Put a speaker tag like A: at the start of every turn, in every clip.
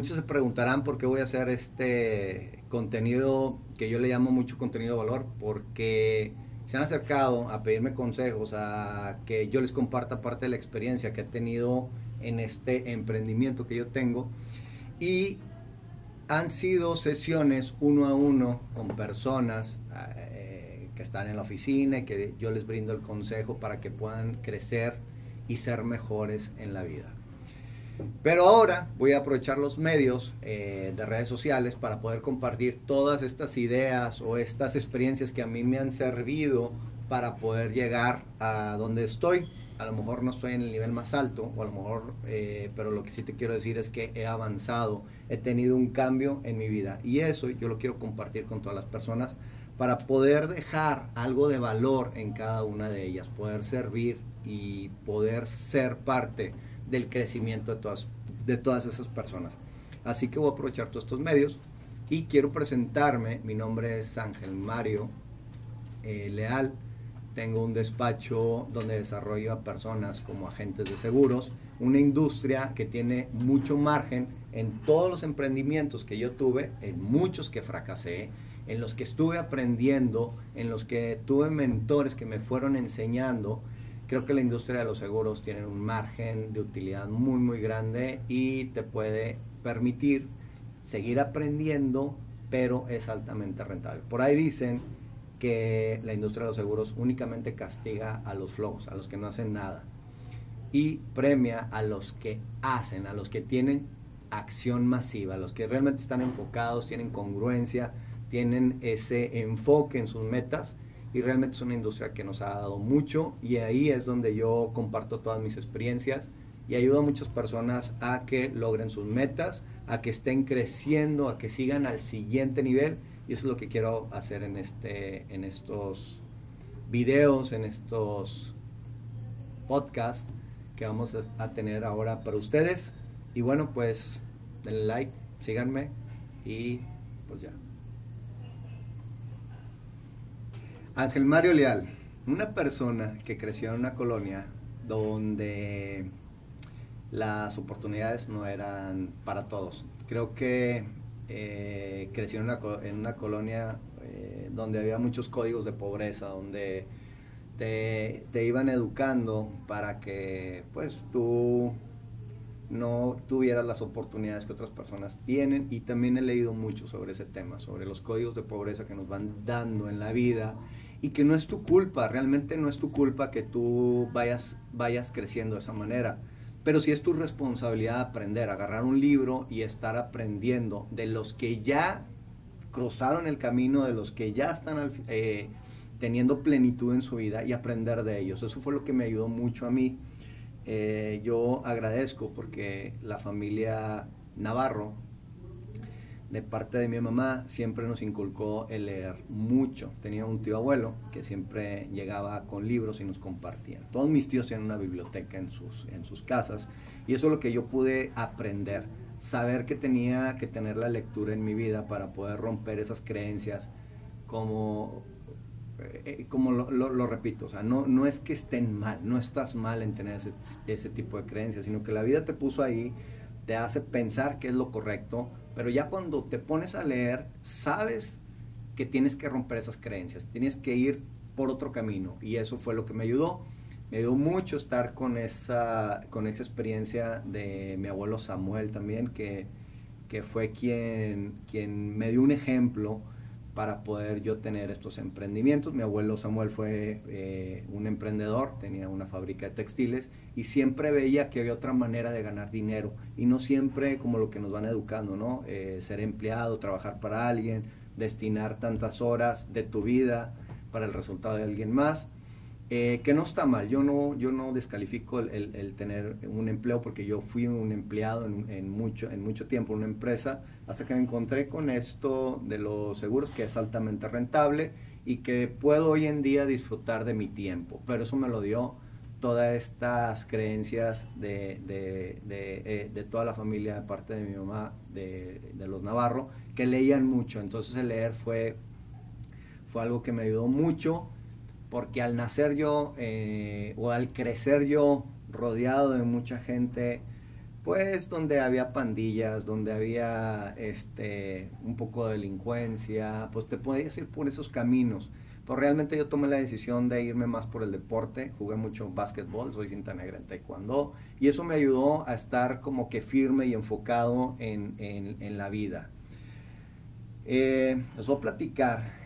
A: muchos se preguntarán por qué voy a hacer este contenido que yo le llamo mucho contenido de valor, porque se han acercado a pedirme consejos, a que yo les comparta parte de la experiencia que he tenido en este emprendimiento que yo tengo. Y han sido sesiones uno a uno con personas eh, que están en la oficina y que yo les brindo el consejo para que puedan crecer y ser mejores en la vida. Pero ahora voy a aprovechar los medios eh, de redes sociales para poder compartir todas estas ideas o estas experiencias que a mí me han servido para poder llegar a donde estoy. A lo mejor no estoy en el nivel más alto, o a lo mejor, eh, pero lo que sí te quiero decir es que he avanzado, he tenido un cambio en mi vida. Y eso yo lo quiero compartir con todas las personas para poder dejar algo de valor en cada una de ellas, poder servir y poder ser parte del crecimiento de todas, de todas esas personas. Así que voy a aprovechar todos estos medios y quiero presentarme. Mi nombre es Ángel Mario eh, Leal. Tengo un despacho donde desarrollo a personas como agentes de seguros, una industria que tiene mucho margen en todos los emprendimientos que yo tuve, en muchos que fracasé, en los que estuve aprendiendo, en los que tuve mentores que me fueron enseñando Creo que la industria de los seguros tiene un margen de utilidad muy, muy grande y te puede permitir seguir aprendiendo, pero es altamente rentable. Por ahí dicen que la industria de los seguros únicamente castiga a los flojos, a los que no hacen nada, y premia a los que hacen, a los que tienen acción masiva, a los que realmente están enfocados, tienen congruencia, tienen ese enfoque en sus metas y realmente es una industria que nos ha dado mucho y ahí es donde yo comparto todas mis experiencias y ayudo a muchas personas a que logren sus metas, a que estén creciendo, a que sigan al siguiente nivel y eso es lo que quiero hacer en, este, en estos videos, en estos podcasts que vamos a tener ahora para ustedes. Y bueno, pues denle like, síganme y pues ya. Ángel Mario Leal, una persona que creció en una colonia donde las oportunidades no eran para todos. Creo que eh, creció en una, colonia eh, donde había muchos códigos de pobreza, donde te, te, iban educando para que pues tú no tuvieras las oportunidades que otras personas tienen y también he leído mucho sobre ese tema, sobre los códigos de pobreza que nos van dando en la vida y que no es tu culpa, realmente no es tu culpa que tú vayas, vayas creciendo de esa manera. Pero sí es tu responsabilidad aprender, agarrar un libro y estar aprendiendo de los que ya cruzaron el camino, de los que ya están eh, teniendo plenitud en su vida y aprender de ellos. Eso fue lo que me ayudó mucho a mí. Eh, yo agradezco porque la familia Navarro, de parte de mi mamá siempre nos inculcó el leer mucho. Tenía un tío abuelo que siempre llegaba con libros y nos compartía. Todos mis tíos tienen una biblioteca en sus, en sus casas y eso es lo que yo pude aprender. Saber que tenía que tener la lectura en mi vida para poder romper esas creencias como, eh, como lo, repito, o sea, no, no es que estén mal, no estás mal en tener ese, ese tipo de creencias, sino que la vida te puso ahí, te hace pensar que es lo correcto, pero ya cuando te pones a leer, sabes que tienes que romper esas creencias, tienes que ir por otro camino. Y eso fue lo que me ayudó. Me ayudó mucho estar con esa, con esa experiencia de mi abuelo Samuel también, que, que fue quien, quien me dio un ejemplo para poder yo tener estos emprendimientos. Mi abuelo Samuel fue eh, un emprendedor, tenía una fábrica de textiles y siempre veía que había otra manera de ganar dinero y no siempre como lo que nos van educando, ¿no? Eh, ser empleado, trabajar para alguien, destinar tantas horas de tu vida para el resultado de alguien más. Eh, que no está mal, yo no, yo no descalifico el, tener un empleo porque yo fui un empleado en, mucho, en mucho tiempo en una empresa hasta que me encontré con esto de los seguros que es altamente rentable y que puedo hoy en día disfrutar de mi tiempo, pero eso me lo dio todas estas creencias de, de, de, eh, de toda la familia de parte de mi mamá, de, los Navarro, que leían mucho, entonces el leer fue, fue algo que me ayudó mucho porque al nacer yo eh, o al crecer yo rodeado de mucha gente, Pues donde había pandillas, donde había este, un poco de delincuencia, pues te podías ir por esos caminos. Pues realmente yo tomé la decisión de irme más por el deporte, jugué mucho básquetbol, soy cinta negra en taekwondo, y eso me ayudó a estar como que firme y enfocado en, en, la vida. Eh, les voy a platicar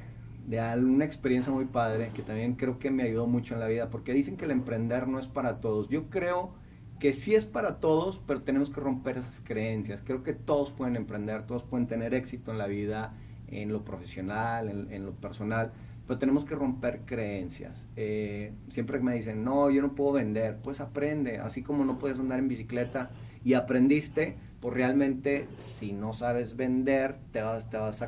A: de una experiencia muy padre que también creo que me ayudó mucho en la vida, porque dicen que el emprender no es para todos. Yo creo que sí es para todos, pero tenemos que romper esas creencias. Creo que todos pueden emprender, todos pueden tener éxito en la vida, en lo profesional, en, lo personal, pero tenemos que romper creencias. Eh, siempre me dicen, no, yo no puedo vender, pues aprende, así como no puedes andar en bicicleta y aprendiste, pues realmente si no sabes vender, te vas, te vas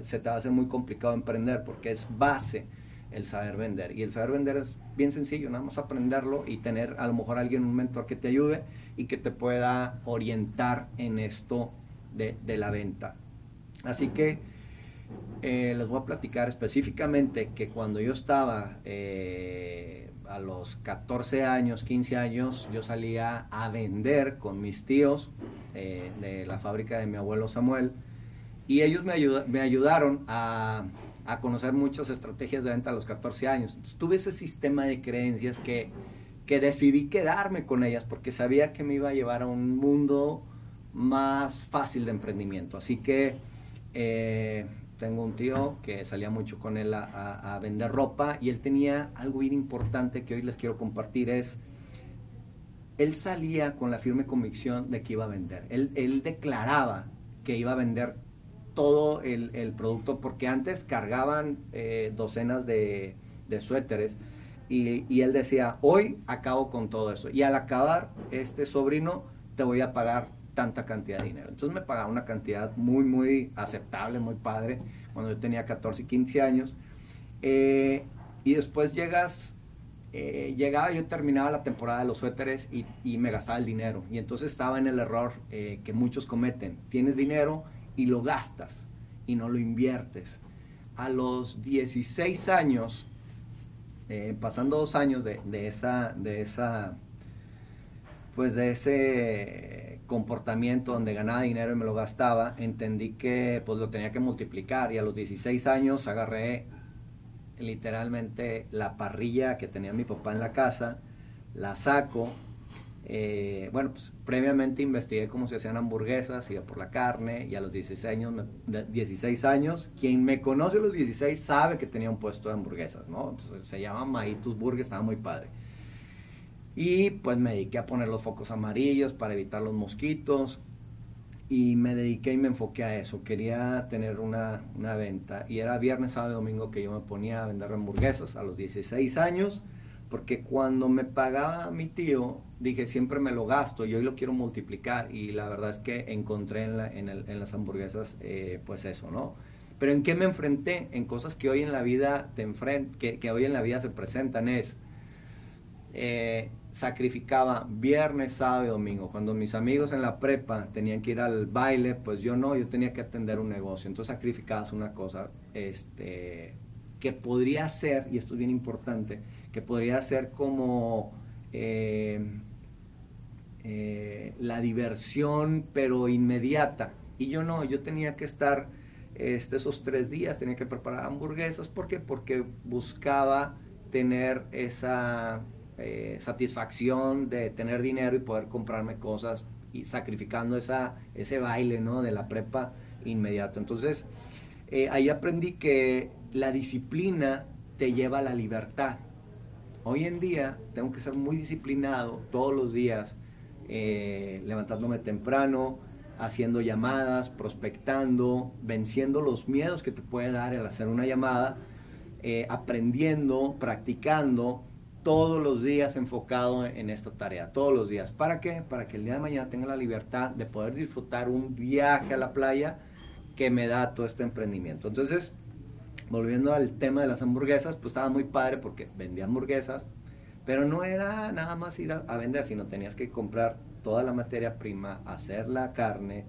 A: se te va a hacer muy complicado emprender porque es base el saber vender. Y el saber vender es bien sencillo, nada más aprenderlo y tener a lo mejor alguien, un mentor que te ayude y que te pueda orientar en esto de, la venta. Así que eh, les voy a platicar específicamente que cuando yo estaba eh, a los 14 años, 15 años, yo salía a vender con mis tíos eh, de la fábrica de mi abuelo Samuel y ellos me, me ayudaron a a conocer muchas estrategias de venta a los 14 años. tuve ese sistema de creencias que, que decidí quedarme con ellas porque sabía que me iba a llevar a un mundo más fácil de emprendimiento. Así que eh, tengo un tío que salía mucho con él a, vender ropa y él tenía algo bien importante que hoy les quiero compartir es, él salía con la firme convicción de que iba a vender. Él, declaraba que iba a vender todo el, producto, porque antes cargaban eh, docenas de, suéteres y, él decía, hoy acabo con todo eso. Y al acabar, este sobrino, te voy a pagar tanta cantidad de dinero. Entonces me pagaba una cantidad muy, muy aceptable, muy padre, cuando yo tenía 14 y 15 años. Eh, y después llegas, eh, llegaba, yo terminaba la temporada de los suéteres y, me gastaba el dinero. Y entonces estaba en el error que muchos cometen. Tienes dinero y lo gastas y no lo inviertes. A los 16 años, eh, pasando dos años de, esa, de esa, pues de ese comportamiento donde ganaba dinero y me lo gastaba, entendí que pues lo tenía que multiplicar y a los 16 años agarré literalmente la parrilla que tenía mi papá en la casa, la saco, eh, bueno, pues previamente investigué cómo se hacían hamburguesas, iba por la carne y a los 16 años, 16 años, quien me conoce a los 16 sabe que tenía un puesto de hamburguesas, ¿no? Se llama Maitus Burger, estaba muy padre. Y pues me dediqué a poner los focos amarillos para evitar los mosquitos y me dediqué y me enfoqué a eso. Quería tener una, una venta y era viernes, sábado domingo que yo me ponía a vender hamburguesas a los 16 años porque cuando me pagaba mi tío, dije, siempre me lo gasto y hoy lo quiero multiplicar. Y la verdad es que encontré en, las hamburguesas, eh, pues eso, ¿no? Pero ¿en qué me enfrenté? En cosas que hoy en la vida te que, que hoy en la vida se presentan es, eh, sacrificaba viernes, sábado y domingo. Cuando mis amigos en la prepa tenían que ir al baile, pues yo no, yo tenía que atender un negocio. Entonces sacrificabas una cosa este, que podría ser, y esto es bien importante, que podría ser como eh, eh, la diversión, pero inmediata. Y yo no, yo tenía que estar este, esos tres días, tenía que preparar hamburguesas. ¿Por qué? Porque buscaba tener esa eh, satisfacción de tener dinero y poder comprarme cosas y sacrificando esa, ese baile ¿no? de la prepa inmediato. Entonces, ahí aprendí que la disciplina te lleva a la libertad. Hoy en día tengo que ser muy disciplinado todos los días, eh, levantándome temprano, haciendo llamadas, prospectando, venciendo los miedos que te puede dar el hacer una llamada, eh, aprendiendo, practicando, todos los días enfocado en esta tarea, todos los días. ¿Para qué? Para que el día de mañana tenga la libertad de poder disfrutar un viaje a la playa que me da todo este emprendimiento. Entonces, volviendo al tema de las hamburguesas, pues estaba muy padre porque vendía hamburguesas, pero no era nada más ir a, vender, sino tenías que comprar toda la materia prima, hacer la carne,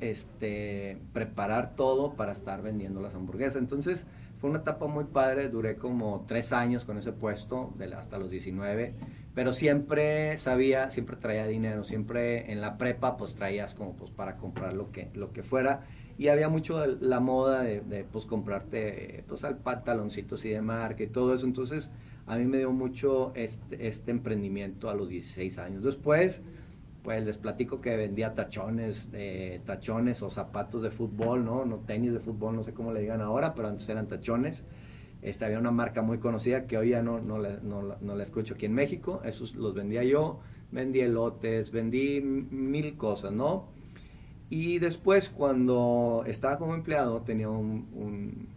A: este, preparar todo para estar vendiendo las hamburguesas. Entonces fue una etapa muy padre, duré como tres años con ese puesto, de, hasta los 19, pero siempre sabía, siempre traía dinero, siempre en la prepa pues traías como pues para comprar lo que, lo que fuera y había mucho la moda de, pues comprarte pues al pantaloncitos y de marca y todo eso, entonces a mí me dio mucho este, este emprendimiento a los 16 años. Después, pues les platico que vendía tachones, de tachones o zapatos de fútbol, ¿no? No tenis de fútbol, no sé cómo le digan ahora, pero antes eran tachones. Este, había una marca muy conocida que hoy ya no, no, la, no, no la escucho aquí en México, esos los vendía yo, vendí elotes, vendí mil cosas, ¿no? Y después cuando estaba como empleado tenía un, un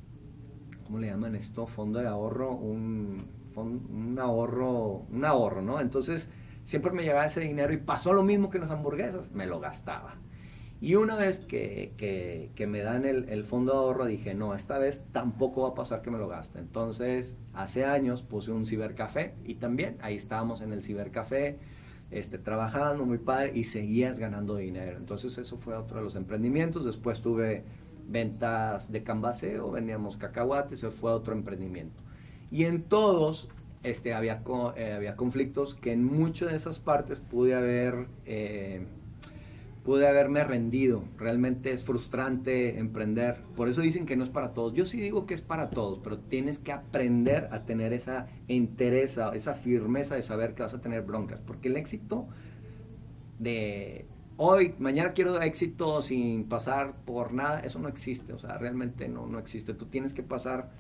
A: ¿cómo le llaman esto? Fondo de ahorro, un, un ahorro, un ahorro, ¿no? Entonces siempre me llegaba ese dinero y pasó lo mismo que en las hamburguesas, me lo gastaba. Y una vez que, que, me dan el, el, fondo de ahorro, dije, no, esta vez tampoco va a pasar que me lo gaste. Entonces, hace años puse un cibercafé y también ahí estábamos en el cibercafé, este, trabajando muy padre y seguías ganando dinero. Entonces, eso fue otro de los emprendimientos. Después tuve ventas de cambaseo, vendíamos cacahuates, eso fue otro emprendimiento. Y en todos este, había, eh, había conflictos que en muchas de esas partes pude haber, eh, pude haberme rendido. Realmente es frustrante emprender. Por eso dicen que no es para todos. Yo sí digo que es para todos, pero tienes que aprender a tener esa entereza, esa firmeza de saber que vas a tener broncas. Porque el éxito de hoy, mañana quiero éxito sin pasar por nada, eso no existe. O sea, realmente no, no existe. Tú tienes que pasar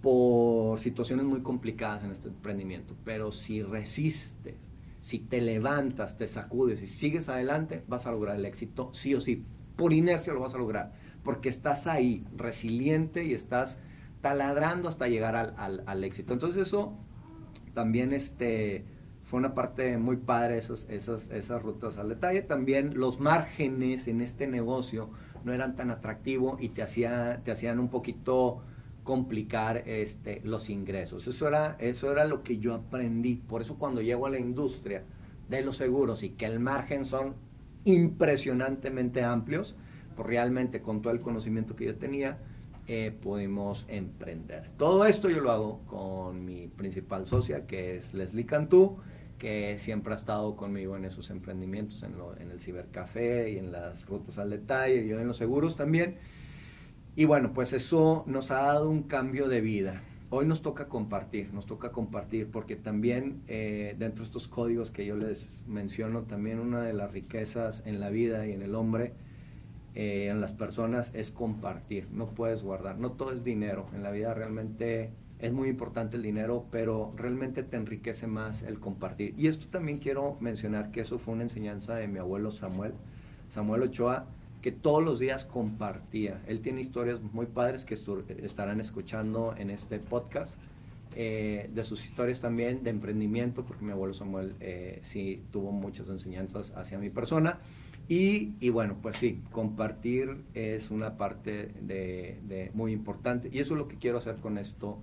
A: por situaciones muy complicadas en este emprendimiento, pero si resistes, si te levantas, te sacudes y sigues adelante, vas a lograr el éxito, sí o sí. Por inercia lo vas a lograr, porque estás ahí, resiliente y estás taladrando hasta llegar al, al, éxito. Entonces eso también este, fue una parte muy padre, esas, esas, esas rutas al detalle. También los márgenes en este negocio no eran tan atractivos y te, hacía, te hacían un poquito complicar este, los ingresos. Eso era, eso era lo que yo aprendí. Por eso cuando llego a la industria de los seguros y que el margen son impresionantemente amplios, pues realmente con todo el conocimiento que yo tenía, eh, pudimos emprender. Todo esto yo lo hago con mi principal socia, que es Leslie Cantú, que siempre ha estado conmigo en esos emprendimientos, en, en el cibercafé y en las rutas al detalle, yo en los seguros también. Y bueno, pues eso nos ha dado un cambio de vida. Hoy nos toca compartir, nos toca compartir, porque también eh, dentro de estos códigos que yo les menciono, también una de las riquezas en la vida y en el hombre, eh, en las personas, es compartir. No puedes guardar, no todo es dinero. En la vida realmente es muy importante el dinero, pero realmente te enriquece más el compartir. Y esto también quiero mencionar que eso fue una enseñanza de mi abuelo Samuel, Samuel Ochoa que todos los días compartía. Él tiene historias muy padres que estarán escuchando en este podcast. Eh, de sus historias también de emprendimiento, porque mi abuelo Samuel eh, sí tuvo muchas enseñanzas hacia mi persona. Y, bueno, pues sí, compartir es una parte de, de, muy importante. Y eso es lo que quiero hacer con esto,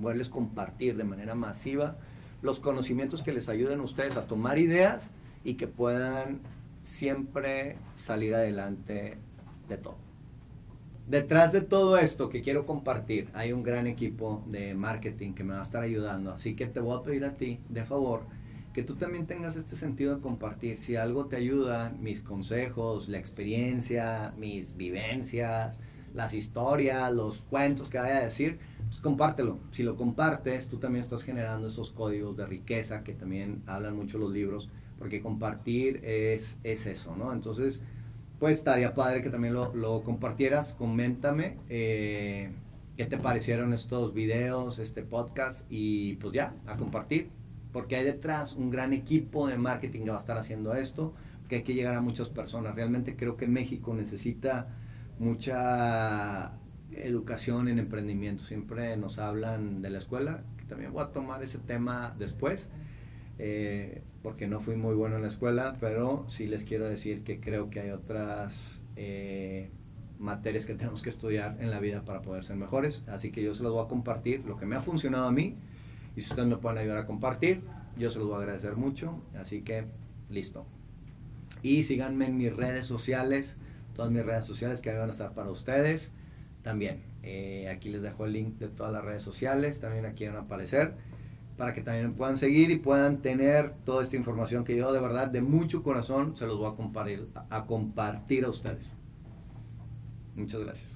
A: poderles compartir de manera masiva los conocimientos que les ayuden a ustedes a tomar ideas y que puedan siempre salir adelante de todo. Detrás de todo esto que quiero compartir, hay un gran equipo de marketing que me va a estar ayudando. Así que te voy a pedir a ti, de favor, que tú también tengas este sentido de compartir. Si algo te ayuda, mis consejos, la experiencia, mis vivencias, las historias, los cuentos que vaya a decir, pues compártelo. Si lo compartes, tú también estás generando esos códigos de riqueza que también hablan mucho los libros porque compartir es, es eso, ¿no? Entonces, pues estaría padre que también lo, lo compartieras, coméntame eh, qué te parecieron estos videos, este podcast y pues ya, a compartir, porque hay detrás un gran equipo de marketing que va a estar haciendo esto, que hay que llegar a muchas personas. Realmente creo que México necesita mucha educación en emprendimiento. Siempre nos hablan de la escuela, que también voy a tomar ese tema después. Eh, porque no fui muy bueno en la escuela, pero sí les quiero decir que creo que hay otras eh, materias que tenemos que estudiar en la vida para poder ser mejores. Así que yo se los voy a compartir lo que me ha funcionado a mí y si ustedes me pueden ayudar a compartir, yo se los voy a agradecer mucho. Así que listo. Y síganme en mis redes sociales, todas mis redes sociales que van a estar para ustedes. También, eh, aquí les dejo el link de todas las redes sociales, también aquí van a aparecer. Para que también puedan seguir y puedan tener toda esta información que yo de verdad, de mucho corazón, se los voy a compartir a, compartir a ustedes. Muchas gracias.